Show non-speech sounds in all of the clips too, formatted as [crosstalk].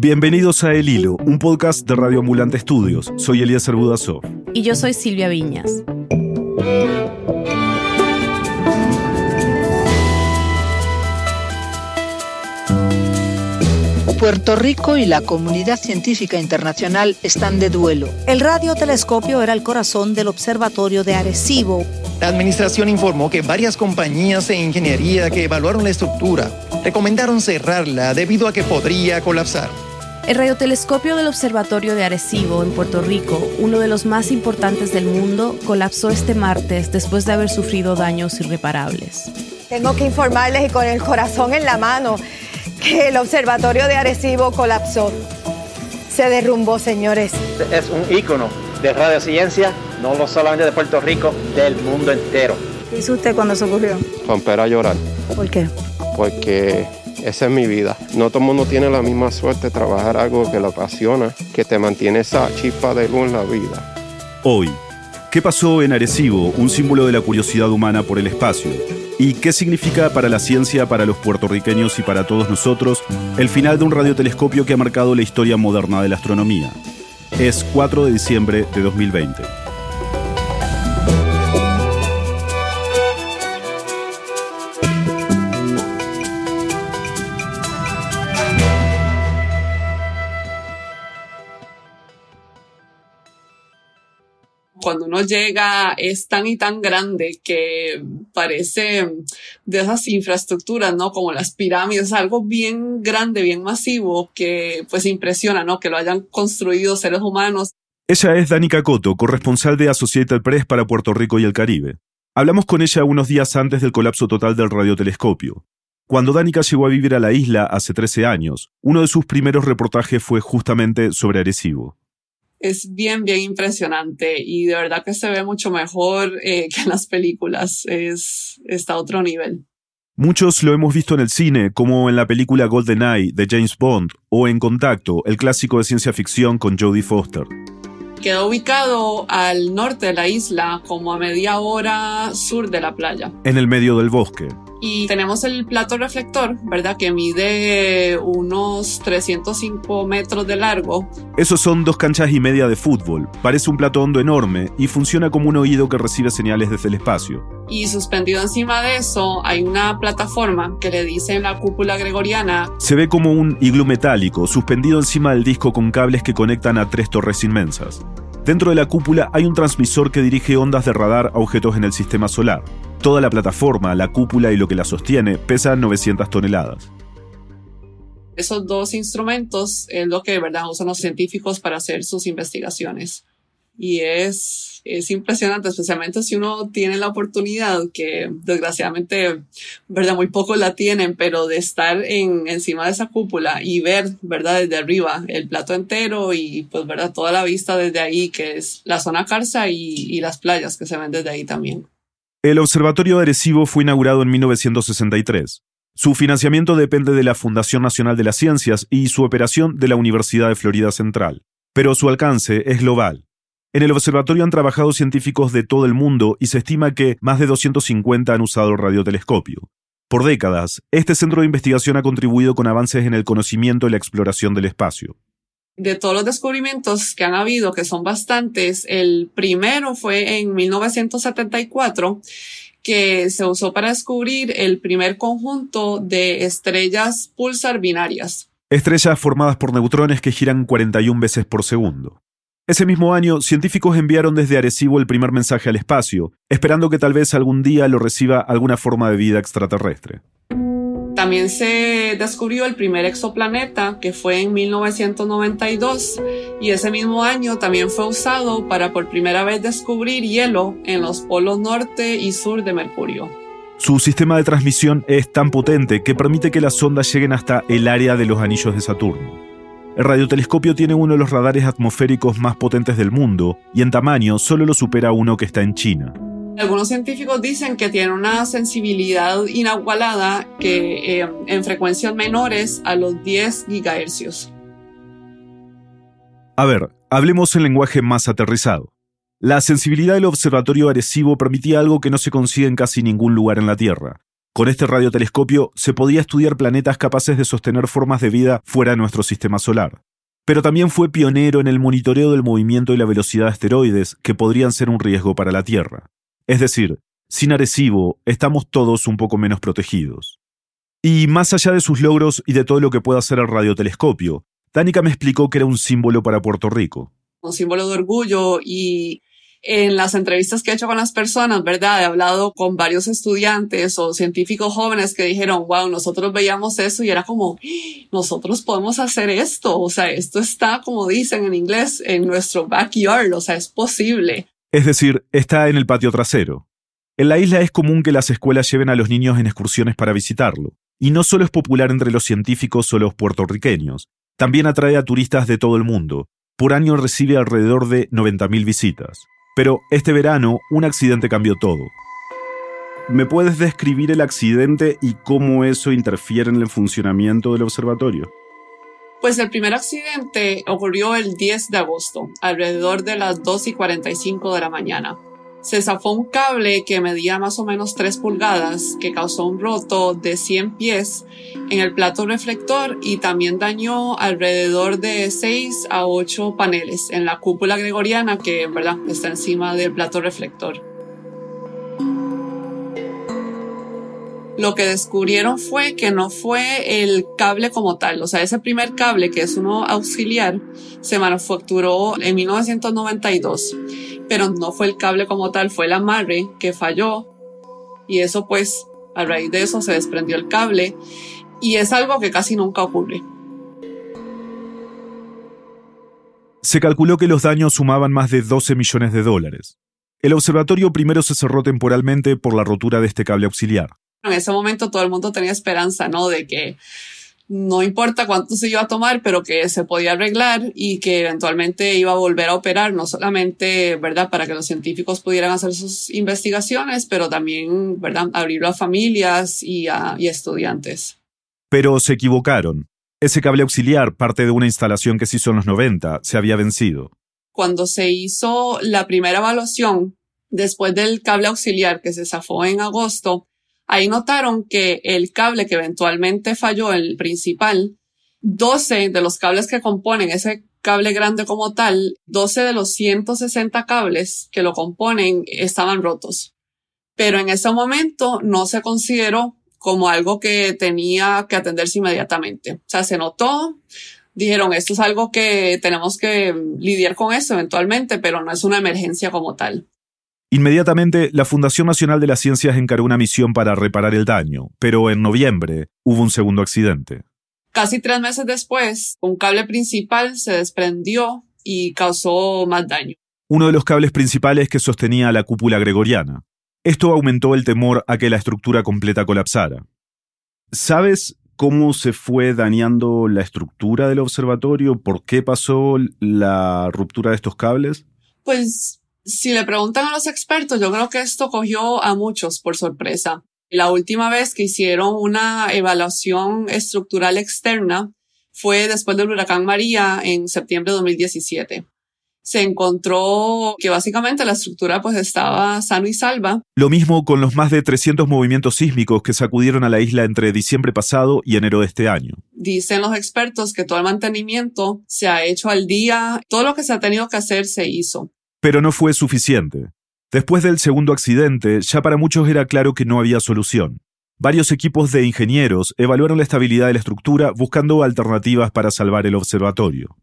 Bienvenidos a El Hilo, un podcast de Radio Ambulante Estudios. Soy Elías Budasov. Y yo soy Silvia Viñas. Puerto Rico y la comunidad científica internacional están de duelo. El radiotelescopio era el corazón del observatorio de Arecibo. La administración informó que varias compañías de ingeniería que evaluaron la estructura recomendaron cerrarla debido a que podría colapsar. El radiotelescopio del Observatorio de Arecibo, en Puerto Rico, uno de los más importantes del mundo, colapsó este martes después de haber sufrido daños irreparables. Tengo que informarles y con el corazón en la mano que el observatorio de Arecibo colapsó. Se derrumbó, señores. Es un ícono de radiociencia, no solamente de Puerto Rico, del mundo entero. ¿Qué hizo usted cuando se ocurrió? Romper a llorar. ¿Por qué? Porque esa es mi vida. No todo el mundo tiene la misma suerte de trabajar algo que lo apasiona, que te mantiene esa chispa de luz en la vida. Hoy, ¿qué pasó en Arecibo, un símbolo de la curiosidad humana por el espacio? ¿Y qué significa para la ciencia, para los puertorriqueños y para todos nosotros el final de un radiotelescopio que ha marcado la historia moderna de la astronomía? Es 4 de diciembre de 2020. Cuando uno llega es tan y tan grande que parece de esas infraestructuras, ¿no? Como las pirámides, algo bien grande, bien masivo que pues impresiona, ¿no? Que lo hayan construido seres humanos. Ella es Danica Coto, corresponsal de Associated Press para Puerto Rico y el Caribe. Hablamos con ella unos días antes del colapso total del radiotelescopio. Cuando Danica llegó a vivir a la isla hace 13 años, uno de sus primeros reportajes fue justamente sobre Arecibo es bien, bien impresionante y de verdad que se ve mucho mejor eh, que en las películas. Es, está a otro nivel. Muchos lo hemos visto en el cine, como en la película GoldenEye de James Bond o en Contacto, el clásico de ciencia ficción con Jodie Foster. Quedó ubicado al norte de la isla, como a media hora sur de la playa. En el medio del bosque y tenemos el plato reflector, ¿verdad? Que mide unos 305 metros de largo. Esos son dos canchas y media de fútbol. Parece un plato hondo enorme y funciona como un oído que recibe señales desde el espacio. Y suspendido encima de eso hay una plataforma que le dicen la cúpula gregoriana. Se ve como un iglú metálico suspendido encima del disco con cables que conectan a tres torres inmensas. Dentro de la cúpula hay un transmisor que dirige ondas de radar a objetos en el sistema solar. Toda la plataforma, la cúpula y lo que la sostiene pesan 900 toneladas. Esos dos instrumentos es lo que de verdad usan los científicos para hacer sus investigaciones. Y es, es impresionante, especialmente si uno tiene la oportunidad, que desgraciadamente, verdad, muy pocos la tienen, pero de estar en, encima de esa cúpula y ver, verdad, desde arriba el plato entero y pues, verdad, toda la vista desde ahí, que es la zona Carza y, y las playas que se ven desde ahí también. El Observatorio de Arecibo fue inaugurado en 1963. Su financiamiento depende de la Fundación Nacional de las Ciencias y su operación de la Universidad de Florida Central. Pero su alcance es global. En el observatorio han trabajado científicos de todo el mundo y se estima que más de 250 han usado el radiotelescopio. Por décadas, este centro de investigación ha contribuido con avances en el conocimiento y la exploración del espacio. De todos los descubrimientos que han habido, que son bastantes, el primero fue en 1974 que se usó para descubrir el primer conjunto de estrellas pulsar binarias. Estrellas formadas por neutrones que giran 41 veces por segundo. Ese mismo año, científicos enviaron desde Arecibo el primer mensaje al espacio, esperando que tal vez algún día lo reciba alguna forma de vida extraterrestre. También se descubrió el primer exoplaneta, que fue en 1992, y ese mismo año también fue usado para por primera vez descubrir hielo en los polos norte y sur de Mercurio. Su sistema de transmisión es tan potente que permite que las ondas lleguen hasta el área de los anillos de Saturno. El radiotelescopio tiene uno de los radares atmosféricos más potentes del mundo y en tamaño solo lo supera uno que está en China. Algunos científicos dicen que tiene una sensibilidad inagualada que eh, en frecuencias menores a los 10 gigahercios. A ver, hablemos en lenguaje más aterrizado. La sensibilidad del observatorio Arecibo permitía algo que no se consigue en casi ningún lugar en la Tierra, Con este radiotelescopio se podía estudiar planetas capaces de sostener formas de vida fuera de nuestro sistema solar. Pero también fue pionero en el monitoreo del movimiento y la velocidad de asteroides que podrían ser un riesgo para la Tierra. Es decir, sin Arecibo estamos todos un poco menos protegidos. Y más allá de sus logros y de todo lo que puede hacer el radiotelescopio, Tánica me explicó que era un símbolo para Puerto Rico. Un símbolo de orgullo y en las entrevistas que he hecho con las personas, ¿verdad? He hablado con varios estudiantes o científicos jóvenes que dijeron, wow, nosotros veíamos eso y era como, nosotros podemos hacer esto. O sea, esto está, como dicen en inglés, en nuestro backyard. O sea, es posible. Es decir, está en el patio trasero. En la isla es común que las escuelas lleven a los niños en excursiones para visitarlo. Y no solo es popular entre los científicos o los puertorriqueños, también atrae a turistas de todo el mundo. Por año recibe alrededor de 90.000 visitas. Pero este verano un accidente cambió todo. ¿Me puedes describir el accidente y cómo eso interfiere en el funcionamiento del observatorio? Pues el primer accidente ocurrió el 10 de agosto, alrededor de las 2 y 45 de la mañana se zafó un cable que medía más o menos 3 pulgadas que causó un roto de 100 pies en el plato reflector y también dañó alrededor de 6 a 8 paneles en la cúpula gregoriana que en verdad está encima del plato reflector. Lo que descubrieron fue que no fue el cable como tal, o sea, ese primer cable que es uno auxiliar se manufacturó en 1992 pero no fue el cable como tal, fue el amarre que falló y eso pues a raíz de eso se desprendió el cable y es algo que casi nunca ocurre. Se calculó que los daños sumaban más de 12 millones de dólares. El observatorio primero se cerró temporalmente por la rotura de este cable auxiliar. En ese momento todo el mundo tenía esperanza, ¿no? De que no importa cuánto se iba a tomar, pero que se podía arreglar y que eventualmente iba a volver a operar, no solamente, ¿verdad?, para que los científicos pudieran hacer sus investigaciones, pero también, ¿verdad?, abrirlo a familias y a y estudiantes. Pero se equivocaron. Ese cable auxiliar, parte de una instalación que se hizo en los 90, se había vencido. Cuando se hizo la primera evaluación, después del cable auxiliar que se zafó en agosto, Ahí notaron que el cable que eventualmente falló, el principal, 12 de los cables que componen ese cable grande como tal, 12 de los 160 cables que lo componen estaban rotos. Pero en ese momento no se consideró como algo que tenía que atenderse inmediatamente. O sea, se notó, dijeron, esto es algo que tenemos que lidiar con eso eventualmente, pero no es una emergencia como tal. Inmediatamente, la Fundación Nacional de las Ciencias encargó una misión para reparar el daño, pero en noviembre hubo un segundo accidente. Casi tres meses después, un cable principal se desprendió y causó más daño. Uno de los cables principales que sostenía la cúpula gregoriana. Esto aumentó el temor a que la estructura completa colapsara. ¿Sabes cómo se fue dañando la estructura del observatorio? ¿Por qué pasó la ruptura de estos cables? Pues si le preguntan a los expertos, yo creo que esto cogió a muchos por sorpresa. La última vez que hicieron una evaluación estructural externa fue después del huracán María en septiembre de 2017. Se encontró que básicamente la estructura pues estaba sano y salva. Lo mismo con los más de 300 movimientos sísmicos que sacudieron a la isla entre diciembre pasado y enero de este año. Dicen los expertos que todo el mantenimiento se ha hecho al día, todo lo que se ha tenido que hacer se hizo. Pero no fue suficiente. Después del segundo accidente, ya para muchos era claro que no había solución. Varios equipos de ingenieros evaluaron la estabilidad de la estructura buscando alternativas para salvar el observatorio.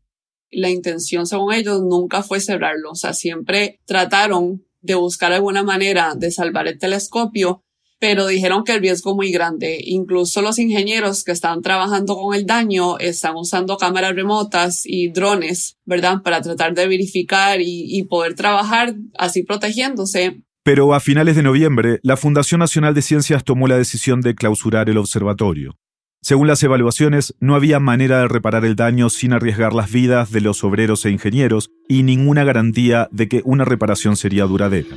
La intención, según ellos, nunca fue cerrarlo. O sea, siempre trataron de buscar alguna manera de salvar el telescopio pero dijeron que el riesgo es muy grande. Incluso los ingenieros que están trabajando con el daño están usando cámaras remotas y drones, ¿verdad? Para tratar de verificar y, y poder trabajar así protegiéndose. Pero a finales de noviembre, la Fundación Nacional de Ciencias tomó la decisión de clausurar el observatorio. Según las evaluaciones, no había manera de reparar el daño sin arriesgar las vidas de los obreros e ingenieros y ninguna garantía de que una reparación sería duradera.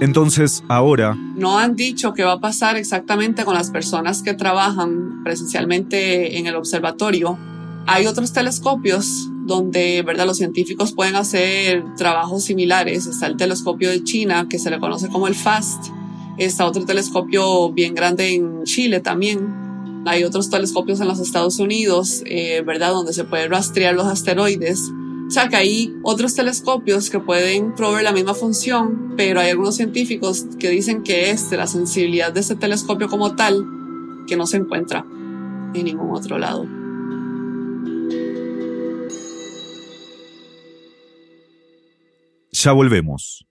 Entonces, ahora... No han dicho qué va a pasar exactamente con las personas que trabajan presencialmente en el observatorio. Hay otros telescopios donde, ¿verdad? Los científicos pueden hacer trabajos similares. Está el telescopio de China, que se le conoce como el FAST, Está otro telescopio bien grande en Chile también. Hay otros telescopios en los Estados Unidos, eh, ¿verdad? Donde se puede rastrear los asteroides. O sea que hay otros telescopios que pueden proveer la misma función, pero hay algunos científicos que dicen que es de la sensibilidad de este telescopio como tal que no se encuentra en ningún otro lado. Ya volvemos.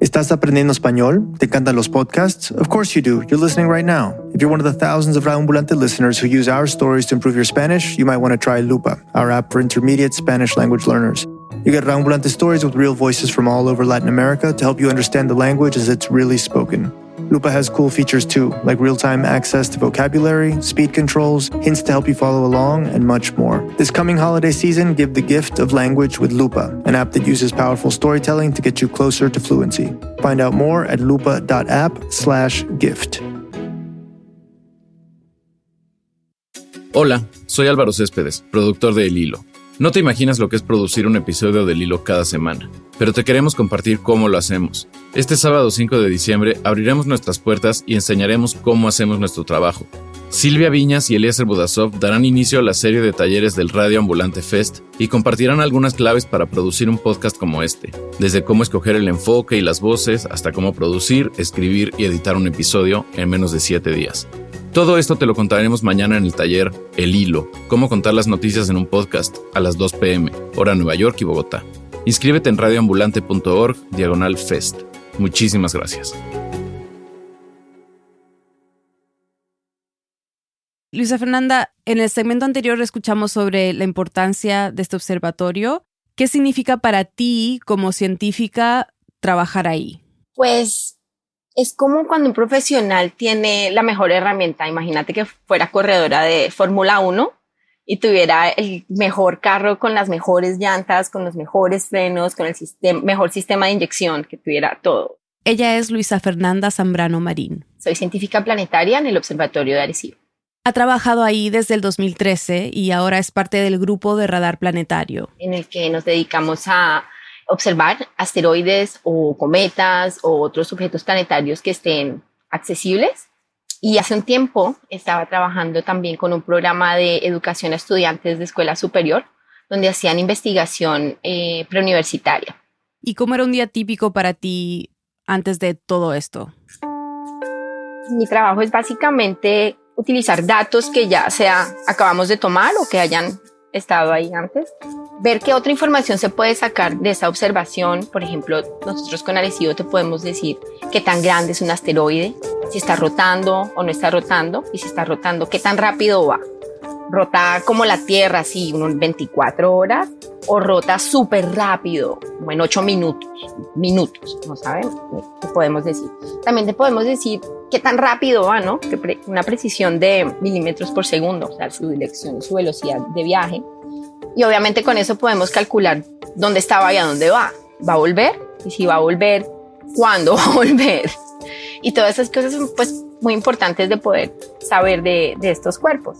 ¿Estás aprendiendo español? ¿Te encantan los podcasts? Of course you do. You're listening right now. If you're one of the thousands of Raambulante listeners who use our stories to improve your Spanish, you might want to try Lupa, our app for intermediate Spanish language learners. You get Raambulante stories with real voices from all over Latin America to help you understand the language as it's really spoken. Lupa has cool features too, like real time access to vocabulary, speed controls, hints to help you follow along, and much more. This coming holiday season, give the gift of language with Lupa, an app that uses powerful storytelling to get you closer to fluency. Find out more at lupa.app slash gift. Hola, soy Álvaro Céspedes, productor de El Hilo. No te imaginas lo que es producir un episodio del Hilo cada semana, pero te queremos compartir cómo lo hacemos. Este sábado 5 de diciembre abriremos nuestras puertas y enseñaremos cómo hacemos nuestro trabajo. Silvia Viñas y Eliezer Budasov darán inicio a la serie de talleres del Radio Ambulante Fest y compartirán algunas claves para producir un podcast como este, desde cómo escoger el enfoque y las voces hasta cómo producir, escribir y editar un episodio en menos de 7 días. Todo esto te lo contaremos mañana en el taller El Hilo, cómo contar las noticias en un podcast, a las 2 pm, hora Nueva York y Bogotá. Inscríbete en radioambulante.org, diagonal fest. Muchísimas gracias. Luisa Fernanda, en el segmento anterior escuchamos sobre la importancia de este observatorio. ¿Qué significa para ti como científica trabajar ahí? Pues es como cuando un profesional tiene la mejor herramienta. Imagínate que fuera corredora de Fórmula 1 y tuviera el mejor carro con las mejores llantas, con los mejores frenos, con el mejor sistema de inyección, que tuviera todo. Ella es Luisa Fernanda Zambrano Marín. Soy científica planetaria en el Observatorio de Arecibo. Ha trabajado ahí desde el 2013 y ahora es parte del grupo de radar planetario. En el que nos dedicamos a observar asteroides o cometas o otros objetos planetarios que estén accesibles. Y hace un tiempo estaba trabajando también con un programa de educación a estudiantes de escuela superior, donde hacían investigación eh, preuniversitaria. ¿Y cómo era un día típico para ti antes de todo esto? Mi trabajo es básicamente utilizar datos que ya sea acabamos de tomar o que hayan estado ahí antes ver qué otra información se puede sacar de esa observación. Por ejemplo, nosotros con Arecibo te podemos decir qué tan grande es un asteroide, si está rotando o no está rotando, y si está rotando, qué tan rápido va. Rota como la Tierra, así, unos 24 horas, o rota súper rápido, como en 8 minutos, minutos, ¿no saben? ¿Qué podemos decir? También te podemos decir qué tan rápido va, ¿no? Una precisión de milímetros por segundo, o sea, su dirección su velocidad de viaje y obviamente con eso podemos calcular dónde estaba y a dónde va. ¿Va a volver? Y si va a volver, ¿cuándo [laughs] va a volver? Y todas esas cosas son pues muy importantes de poder saber de, de estos cuerpos.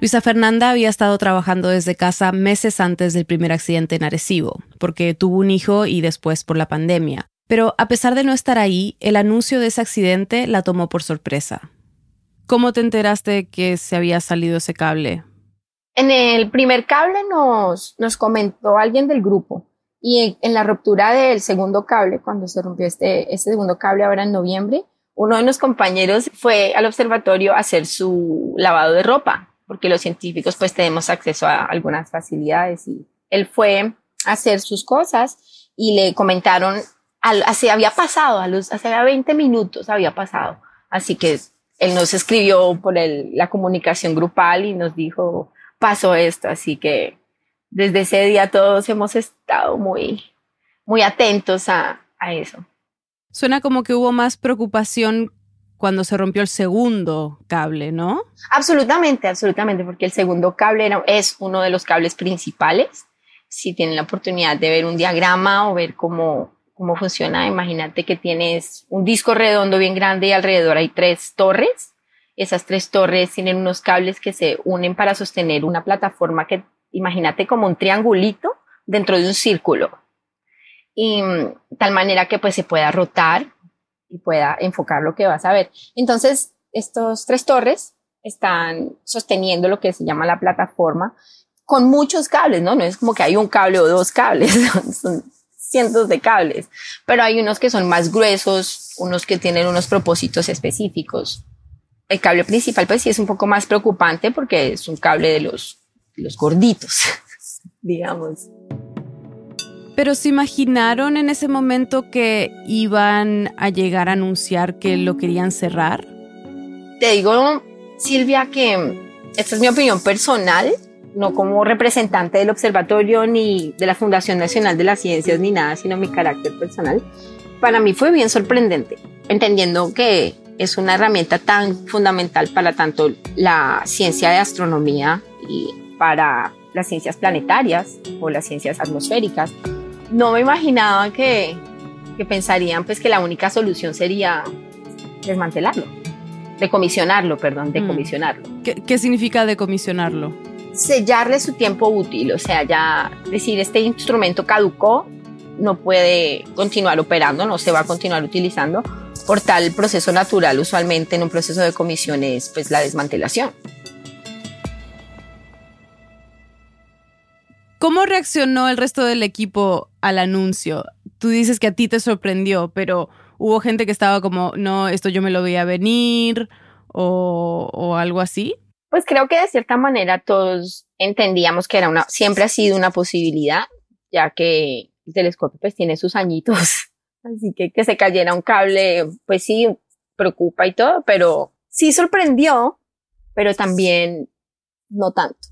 Luisa Fernanda había estado trabajando desde casa meses antes del primer accidente en Arecibo, porque tuvo un hijo y después por la pandemia. Pero a pesar de no estar ahí, el anuncio de ese accidente la tomó por sorpresa. ¿Cómo te enteraste que se había salido ese cable? En el primer cable nos, nos comentó alguien del grupo y en, la ruptura del segundo cable, cuando se rompió este, este segundo cable ahora en noviembre, uno de los compañeros fue al observatorio a hacer su lavado de ropa, porque los científicos pues tenemos acceso a algunas facilidades y él fue a hacer sus cosas y le comentaron, así había pasado, a los, hace 20 minutos había pasado, así que él nos escribió por el, la comunicación grupal y nos dijo, pasó esto, así que desde ese día todos hemos estado muy, muy atentos a, a eso. Suena como que hubo más preocupación cuando se rompió el segundo cable, ¿no? Absolutamente, absolutamente, porque el segundo cable es uno de los cables principales. Si tienen la oportunidad de ver un diagrama o ver cómo, cómo funciona, imagínate que tienes un disco redondo bien grande y alrededor hay tres torres esas tres torres tienen unos cables que se unen para sostener una plataforma que, imagínate como un triangulito dentro de un círculo. y mm, tal manera que pues se pueda rotar y pueda enfocar lo que vas a ver. Entonces, estos tres torres están sosteniendo lo que se llama la plataforma con muchos cables, ¿no? No es como que hay un cable o dos cables, [laughs] son cientos de cables, pero hay unos que son más gruesos, unos que tienen unos propósitos específicos. El cable principal pues sí es un poco más preocupante porque es un cable de los, los gorditos, [laughs] digamos. Pero se imaginaron en ese momento que iban a llegar a anunciar que lo querían cerrar? Te digo, Silvia, que esta es mi opinión personal, no como representante del observatorio ni de la Fundación Nacional de las Ciencias ni nada, sino mi carácter personal. Para mí fue bien sorprendente, entendiendo que es una herramienta tan fundamental para tanto la ciencia de astronomía y para las ciencias planetarias o las ciencias atmosféricas no me imaginaba que, pensarían pues que la única solución sería desmantelarlo, decomisionarlo, perdón, mm. decomisionarlo. ¿Qué, significa decomisionarlo? Sellarle su tiempo útil, o sea, ya decir, este instrumento caducó, no puede continuar operando, no se va a continuar utilizando. Por tal proceso natural, usualmente en un proceso de comisión es pues la desmantelación. ¿Cómo reaccionó el resto del equipo al anuncio? Tú dices que a ti te sorprendió, pero hubo gente que estaba como, no, esto yo me lo veía venir o, algo así. Pues creo que de cierta manera todos entendíamos que era una, siempre ha sido una posibilidad, ya que el telescopio pues tiene sus añitos. Así que que se cayera un cable, pues sí, preocupa y todo, pero sí sorprendió, pero también no tanto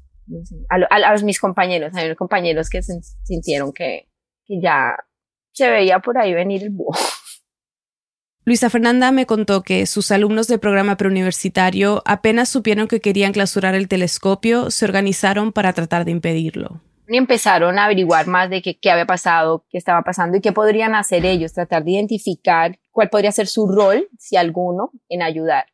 a, mis compañeros, hay unos compañeros que sintieron que, que ya se veía por ahí venir el búho. Luisa Fernanda me contó que sus alumnos del programa preuniversitario apenas supieron que querían clausurar el telescopio, se organizaron para tratar de impedirlo. Y empezaron a averiguar más de qué, había pasado, qué estaba pasando y qué podrían hacer ellos, tratar de identificar cuál podría ser su rol, si alguno, en ayudar.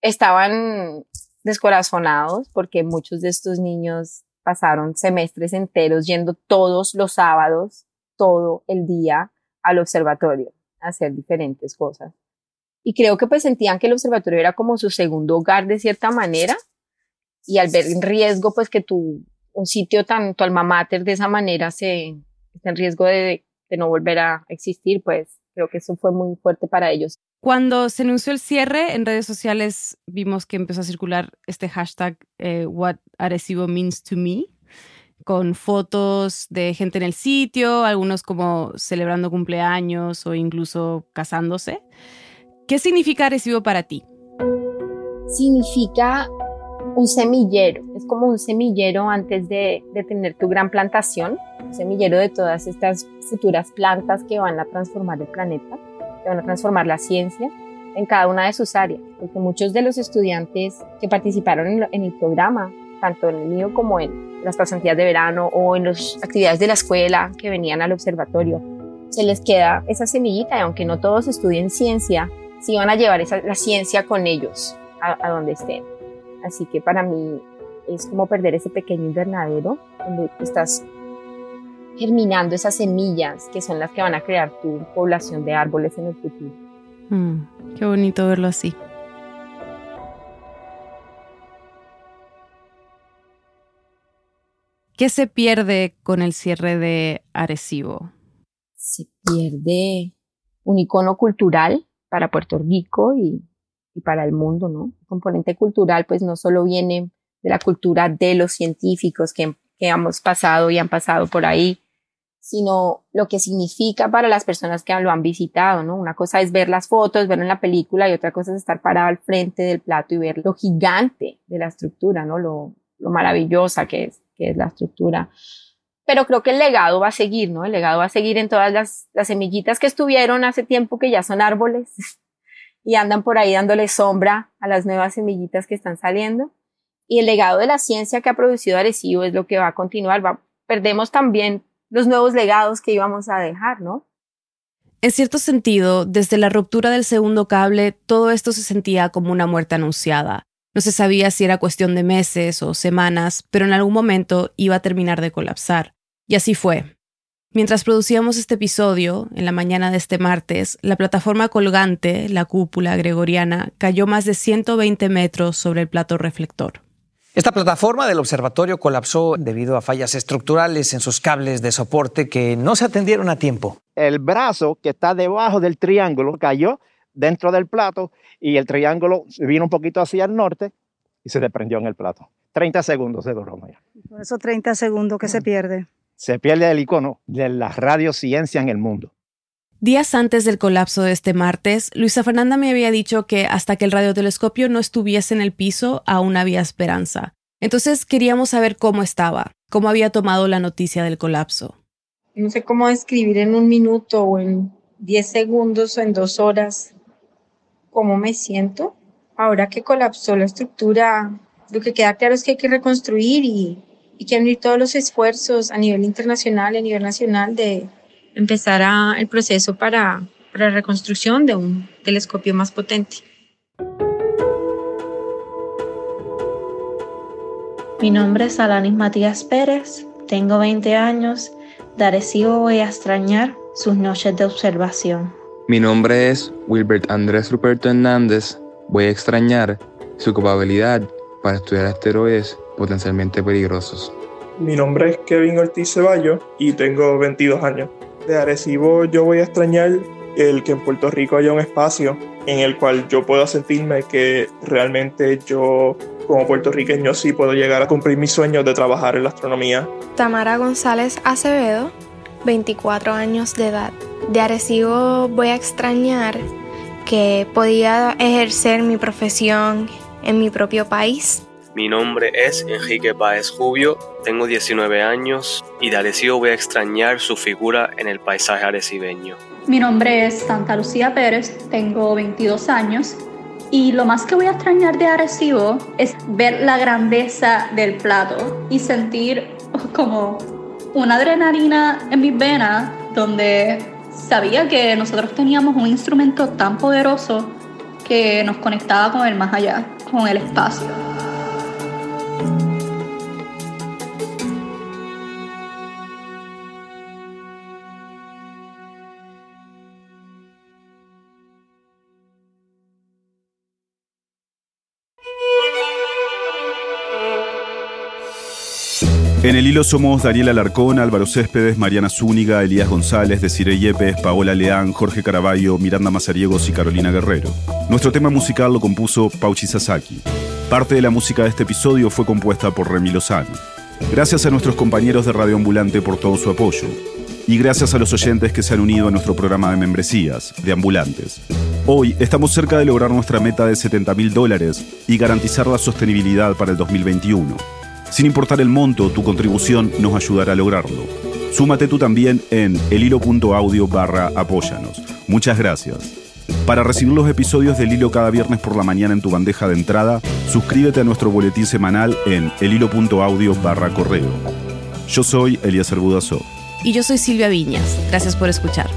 Estaban descorazonados porque muchos de estos niños pasaron semestres enteros yendo todos los sábados, todo el día al observatorio a hacer diferentes cosas. Y creo que pues sentían que el observatorio era como su segundo hogar de cierta manera y al ver en riesgo pues que tu, un sitio tan, tu alma mater de esa manera se está en riesgo de, de no volver a existir, pues creo que eso fue muy fuerte para ellos. Cuando se anunció el cierre en redes sociales, vimos que empezó a circular este hashtag eh, What Arecibo Means to Me, con fotos de gente en el sitio, algunos como celebrando cumpleaños o incluso casándose. ¿Qué significa Arecibo para ti? Significa un semillero, es como un semillero antes de, de tener tu gran plantación, un semillero de todas estas futuras plantas que van a transformar el planeta que van a transformar la ciencia en cada una de sus áreas, porque muchos de los estudiantes que participaron en, el programa, tanto en el mío como en las pasantías de verano o en las actividades de la escuela que venían al observatorio, se les queda esa semillita y aunque no todos estudien ciencia, sí van a llevar esa, la ciencia con ellos a, a donde estén. Así que para mí es como perder ese pequeño invernadero donde estás germinando esas semillas que son las que van a crear tu población de árboles en el futuro. Mm, qué bonito verlo así. ¿Qué se pierde con el cierre de Arecibo? Se pierde un icono cultural para Puerto Rico y, y para el mundo, ¿no? Componente cultural pues no solo viene de la cultura de los científicos que, que hemos pasado y han pasado por ahí, sino lo que significa para las personas que lo han visitado, ¿no? Una cosa es ver las fotos, verlo en la película y otra cosa es estar parado al frente del plato y ver lo gigante de la estructura, ¿no? Lo, lo maravillosa que es, que es la estructura. Pero creo que el legado va a seguir, ¿no? El legado va a seguir en todas las, las semillitas que estuvieron hace tiempo que ya son árboles y andan por ahí dándole sombra a las nuevas semillitas que están saliendo. Y el legado de la ciencia que ha producido Arecibo es lo que va a continuar. Perdemos también los nuevos legados que íbamos a dejar, ¿no? En cierto sentido, desde la ruptura del segundo cable, todo esto se sentía como una muerte anunciada. No se sabía si era cuestión de meses o semanas, pero en algún momento iba a terminar de colapsar. Y así fue. Mientras producíamos este episodio, en la mañana de este martes, la plataforma colgante, la cúpula gregoriana, cayó más de 120 metros sobre el plato reflector. Esta plataforma del observatorio colapsó debido a fallas estructurales en sus cables de soporte que no se atendieron a tiempo. El brazo que está debajo del triángulo cayó dentro del plato y el triángulo vino un poquito hacia el norte y se desprendió en el plato. 30 segundos de ya. Por esos 30 segundos que se pierde se pierde el icono de la radiociencia en el mundo. Días antes del colapso de este martes, Luisa Fernanda me había dicho que hasta que el radiotelescopio no estuviese en el piso, aún había esperanza. Entonces queríamos saber cómo estaba, cómo había tomado la noticia del colapso. No sé cómo describir en un minuto o en 10 segundos o en dos horas cómo me siento. Ahora que colapsó la estructura, lo que queda claro es que hay que reconstruir y y que unir todos los esfuerzos a nivel internacional y a nivel nacional de empezar a, el proceso para, para la reconstrucción de un telescopio más potente. Mi nombre es Alanis Matías Pérez, tengo 20 años, de Arecibo voy a extrañar sus noches de observación. Mi nombre es Wilbert Andrés Ruperto Hernández, voy a extrañar su capacidad para estudiar asteroides potencialmente peligrosos. Mi nombre es Kevin Ortiz Ceballos y tengo 22 años. De Arecibo yo voy a extrañar el que en Puerto Rico haya un espacio en el cual yo pueda sentirme que realmente yo como puertorriqueño sí puedo llegar a cumplir mis sueños de trabajar en la astronomía. Tamara González Acevedo, 24 años de edad. De Arecibo voy a extrañar que podía ejercer mi profesión en mi propio país mi nombre es Enrique Páez Jubio, tengo 19 años y de Arecibo voy a extrañar su figura en el paisaje arecibeño. Mi nombre es Santa Lucía Pérez, tengo 22 años y lo más que voy a extrañar de Arecibo es ver la grandeza del plato y sentir como una adrenalina en mis venas donde sabía que nosotros teníamos un instrumento tan poderoso que nos conectaba con el más allá, con el espacio. En el hilo somos Daniel Alarcón, Álvaro Céspedes, Mariana Zúñiga, Elías González, Desiree Yepes, Paola Leán, Jorge Caraballo, Miranda Mazariegos y Carolina Guerrero. Nuestro tema musical lo compuso Pauchi Sasaki. Parte de la música de este episodio fue compuesta por Remy Lozano. Gracias a nuestros compañeros de Radio Ambulante por todo su apoyo. Y gracias a los oyentes que se han unido a nuestro programa de membresías, de ambulantes. Hoy estamos cerca de lograr nuestra meta de 70 mil dólares y garantizar la sostenibilidad para el 2021. Sin importar el monto, tu contribución nos ayudará a lograrlo. Súmate tú también en elhilo.audio barra apóyanos. Muchas gracias. Para recibir los episodios del Hilo cada viernes por la mañana en tu bandeja de entrada, suscríbete a nuestro boletín semanal en elhilo.audio barra correo. Yo soy Elías Budazó. Y yo soy Silvia Viñas. Gracias por escuchar.